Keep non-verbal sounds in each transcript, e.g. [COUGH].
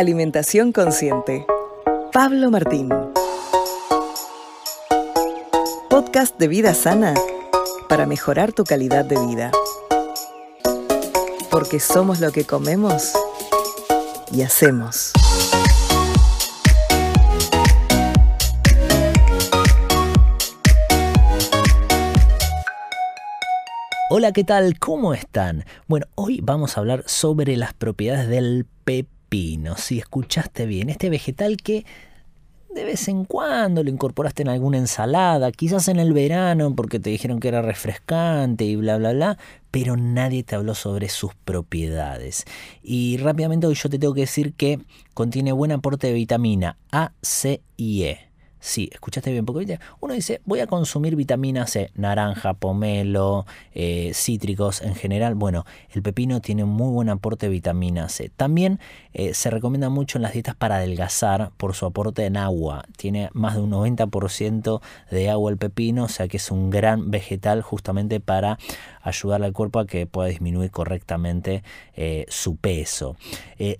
Alimentación Consciente. Pablo Martín. Podcast de vida sana para mejorar tu calidad de vida. Porque somos lo que comemos y hacemos. Hola, ¿qué tal? ¿Cómo están? Bueno, hoy vamos a hablar sobre las propiedades del pepino. Si escuchaste bien, este vegetal que de vez en cuando lo incorporaste en alguna ensalada, quizás en el verano porque te dijeron que era refrescante y bla, bla, bla, pero nadie te habló sobre sus propiedades. Y rápidamente hoy yo te tengo que decir que contiene buen aporte de vitamina A, C y E. Sí, escuchaste bien, porque uno dice, voy a consumir vitamina C, naranja, pomelo, eh, cítricos en general. Bueno, el pepino tiene muy buen aporte de vitamina C. También eh, se recomienda mucho en las dietas para adelgazar por su aporte en agua. Tiene más de un 90% de agua el pepino, o sea que es un gran vegetal justamente para ayudar al cuerpo a que pueda disminuir correctamente eh, su peso.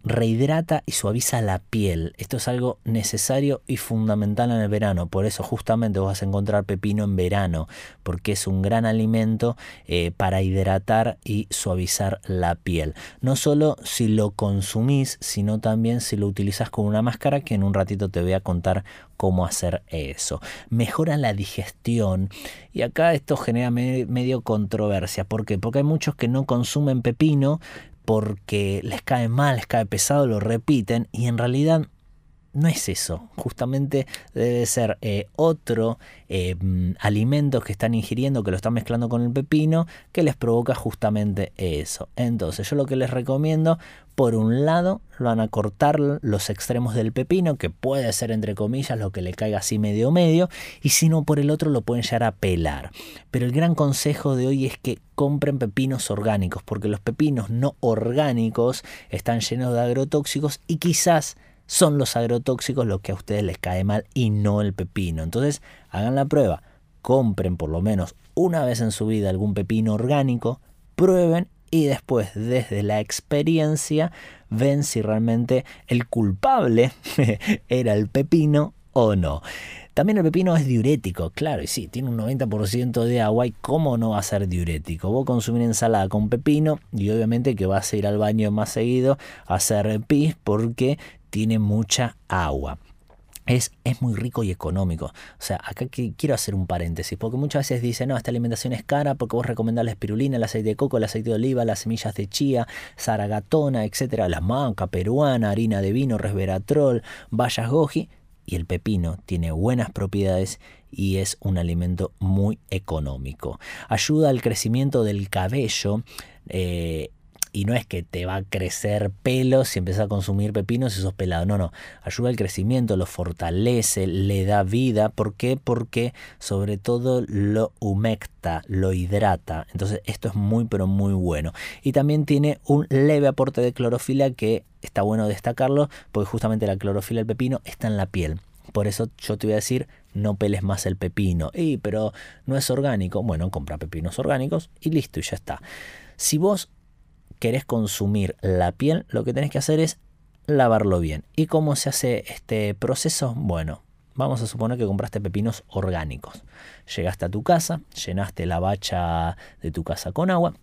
rehidrata y suaviza la piel. Esto es algo necesario y fundamental en el verano. Por eso justamente vas a encontrar pepino en verano, porque es un gran alimento eh, para hidratar y suavizar la piel. No solo si lo consumís, sino también si lo utilizas con una máscara, que en un ratito te voy a contar cómo hacer eso. Mejora la digestión y acá esto genera medio controversia. ¿Por qué? Porque hay muchos que no consumen pepino porque les cae mal, les cae pesado, lo repiten y en realidad no es eso, justamente debe ser eh, otro eh, mm, alimento que están ingiriendo, que lo están mezclando con el pepino, que les provoca justamente eso. Entonces yo lo que les recomiendo, por un lado, van a cortar los extremos del pepino, que puede ser entre comillas lo que le caiga así medio medio, y si no por el otro lo pueden llegar a pelar. Pero el gran consejo de hoy es que compren pepinos orgánicos, porque los pepinos no orgánicos están llenos de agrotóxicos y quizás son los agrotóxicos los que a ustedes les cae mal y no el pepino. Entonces, hagan la prueba, compren por lo menos una vez en su vida algún pepino orgánico, prueben y después desde la experiencia ven si realmente el culpable [LAUGHS] era el pepino o no. También el pepino es diurético, claro, y sí, tiene un 90% de agua y cómo no va a ser diurético. Vos consumir ensalada con pepino y obviamente que vas a ir al baño más seguido a hacer pis porque tiene mucha agua. Es, es, muy rico y económico. O sea, acá quiero hacer un paréntesis, porque muchas veces dicen, no, esta alimentación es cara porque vos recomendás la espirulina, el aceite de coco, el aceite de oliva, las semillas de chía, zaragatona, etcétera, la manca peruana, harina de vino, resveratrol, bayas goji, y el pepino tiene buenas propiedades y es un alimento muy económico. Ayuda al crecimiento del cabello. Eh, y no es que te va a crecer pelo si empiezas a consumir pepinos y sos pelado. No, no. Ayuda al crecimiento, lo fortalece, le da vida. ¿Por qué? Porque sobre todo lo humecta, lo hidrata. Entonces esto es muy pero muy bueno. Y también tiene un leve aporte de clorofila que está bueno destacarlo porque justamente la clorofila del pepino está en la piel. Por eso yo te voy a decir, no peles más el pepino. Y pero no es orgánico. Bueno, compra pepinos orgánicos y listo, y ya está. Si vos querés consumir la piel, lo que tenés que hacer es lavarlo bien. ¿Y cómo se hace este proceso? Bueno, vamos a suponer que compraste pepinos orgánicos. Llegaste a tu casa, llenaste la bacha de tu casa con agua,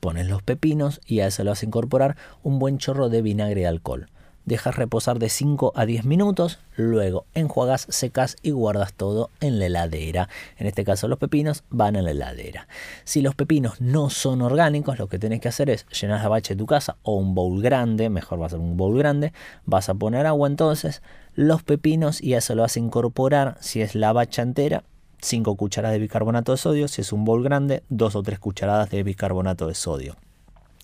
pones los pepinos y a eso le vas a incorporar un buen chorro de vinagre de alcohol dejas reposar de 5 a 10 minutos, luego enjuagas, secas y guardas todo en la heladera. En este caso los pepinos van en la heladera. Si los pepinos no son orgánicos, lo que tenés que hacer es llenar la bacha de tu casa o un bowl grande, mejor va a ser un bowl grande, vas a poner agua entonces, los pepinos y eso lo vas a incorporar si es la bacha entera 5 cucharadas de bicarbonato de sodio, si es un bol grande, 2 o 3 cucharadas de bicarbonato de sodio.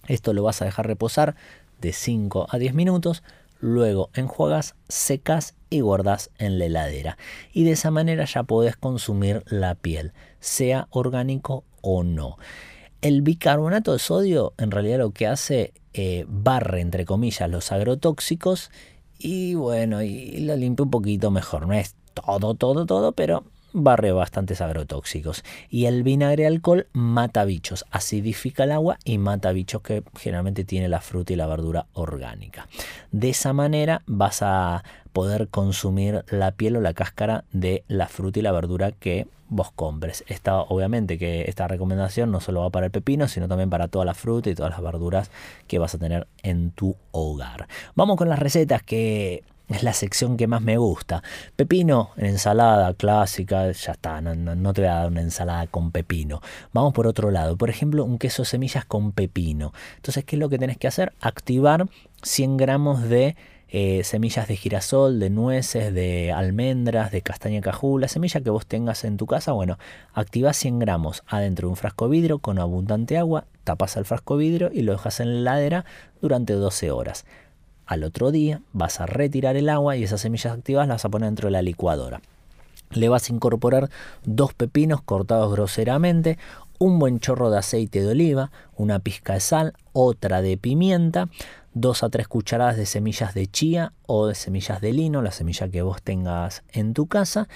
Esto lo vas a dejar reposar de 5 a 10 minutos, luego enjuagas, secas y guardas en la heladera. Y de esa manera ya podés consumir la piel, sea orgánico o no. El bicarbonato de sodio en realidad lo que hace eh, barre entre comillas los agrotóxicos y bueno, y lo limpia un poquito mejor. No es todo, todo, todo, pero barre bastantes agrotóxicos. Y el vinagre alcohol mata bichos, acidifica el agua y mata bichos que generalmente tiene la fruta y la verdura orgánica. De esa manera vas a poder consumir la piel o la cáscara de la fruta y la verdura que vos compres. Esta, obviamente que esta recomendación no solo va para el pepino, sino también para toda la fruta y todas las verduras que vas a tener en tu hogar. Vamos con las recetas que es la sección que más me gusta. Pepino en ensalada clásica, ya está, no, te voy a dar una ensalada con pepino. Vamos por otro lado, por ejemplo, un queso semillas con pepino. Entonces, ¿qué es lo que tenés que hacer? Activar 100 gramos de eh, semillas de girasol, de nueces, de almendras, de castaña cajú, la semilla que vos tengas en tu casa, bueno, activás 100 gramos adentro de un frasco vidrio con abundante agua, tapas el frasco vidrio y lo dejas en la heladera durante 12 horas. Al otro día vas a retirar el agua y esas semillas activas las vas a poner dentro de la licuadora. Le vas a incorporar dos pepinos cortados groseramente, un buen chorro de aceite de oliva, una pizca de sal, otra de pimienta, dos a tres cucharadas de semillas de chía o de semillas de lino, la semilla que vos tengas en tu casa,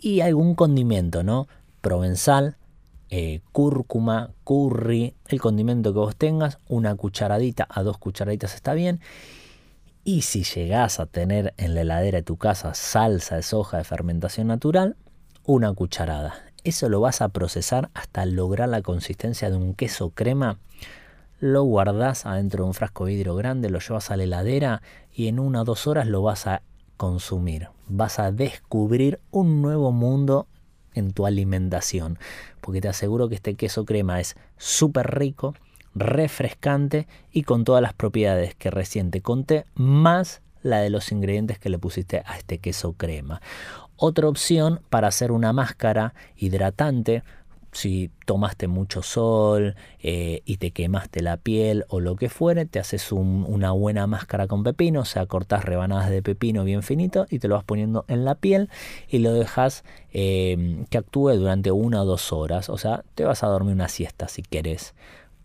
y algún condimento, ¿no? Provenzal, eh, cúrcuma, curry, el condimento que vos tengas, una cucharadita a dos cucharaditas está bien. Y si llegás a tener en la heladera de tu casa salsa de soja de fermentación natural, una cucharada. Eso lo vas a procesar hasta lograr la consistencia de un queso crema. Lo guardás adentro de un frasco vidrio grande, lo llevas a la heladera y en una o dos horas lo vas a consumir. Vas a descubrir un nuevo mundo en tu alimentación. Porque te aseguro que este queso crema es súper rico, refrescante y con todas las propiedades que recién te conté, más la de los ingredientes que le pusiste a este queso crema. Otra opción para hacer una máscara hidratante, si tomaste mucho sol eh, y te quemaste la piel o lo que fuere, te haces una buena máscara con pepino, o sea, cortas rebanadas de pepino bien finito y te lo vas poniendo en la piel y lo dejas eh, que actúe durante una o dos horas, o sea, te vas a dormir una siesta si quieres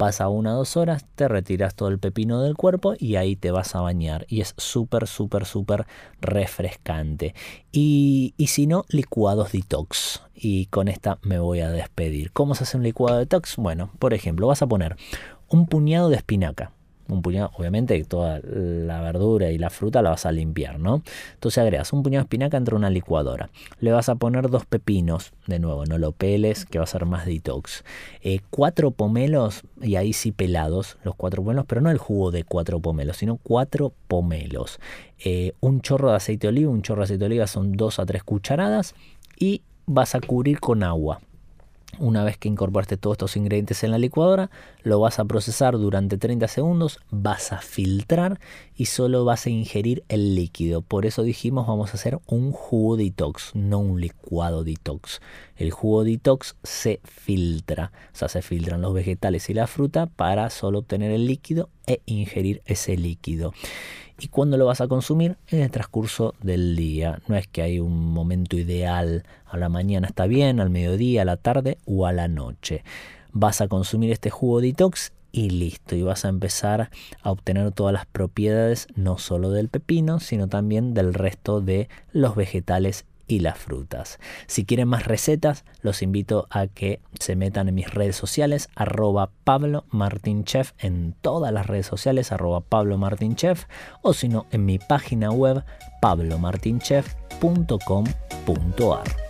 Pasa una o dos horas, te retiras todo el pepino del cuerpo y ahí te vas a bañar. Y es súper, súper, súper refrescante. Y, y si no, licuados detox. Y con esta me voy a despedir. ¿Cómo se hace un licuado detox? Bueno, por ejemplo, vas a poner un puñado de espinaca un puñado, obviamente toda la verdura y la fruta la vas a limpiar, ¿no? Entonces agregas un puñado de espinaca entre una licuadora. Le vas a poner dos pepinos, de nuevo, no lo peles, que va a ser más detox. Eh, cuatro pomelos, y ahí sí pelados, los cuatro pomelos, pero no el jugo de cuatro pomelos, sino cuatro pomelos. Eh, un chorro de aceite de oliva, un chorro de aceite de oliva son dos a tres cucharadas y vas a cubrir con agua. Una vez que incorporaste todos estos ingredientes en la licuadora, lo vas a procesar durante 30 segundos, vas a filtrar y solo vas a ingerir el líquido. Por eso dijimos vamos a hacer un jugo detox, no un licuado detox. El jugo detox se filtra, o sea, se filtran los vegetales y la fruta para solo obtener el líquido e ingerir ese líquido y cuándo lo vas a consumir en el transcurso del día. No es que hay un momento ideal, a la mañana está bien, al mediodía, a la tarde o a la noche. Vas a consumir este jugo detox y listo, y vas a empezar a obtener todas las propiedades no solo del pepino, sino también del resto de los vegetales y las frutas. Si quieren más recetas, los invito a que se metan en mis redes sociales, arroba Pablo Chef, en todas las redes sociales, arroba Pablo Chef, o si no, en mi página web pablomartinchef.com.ar.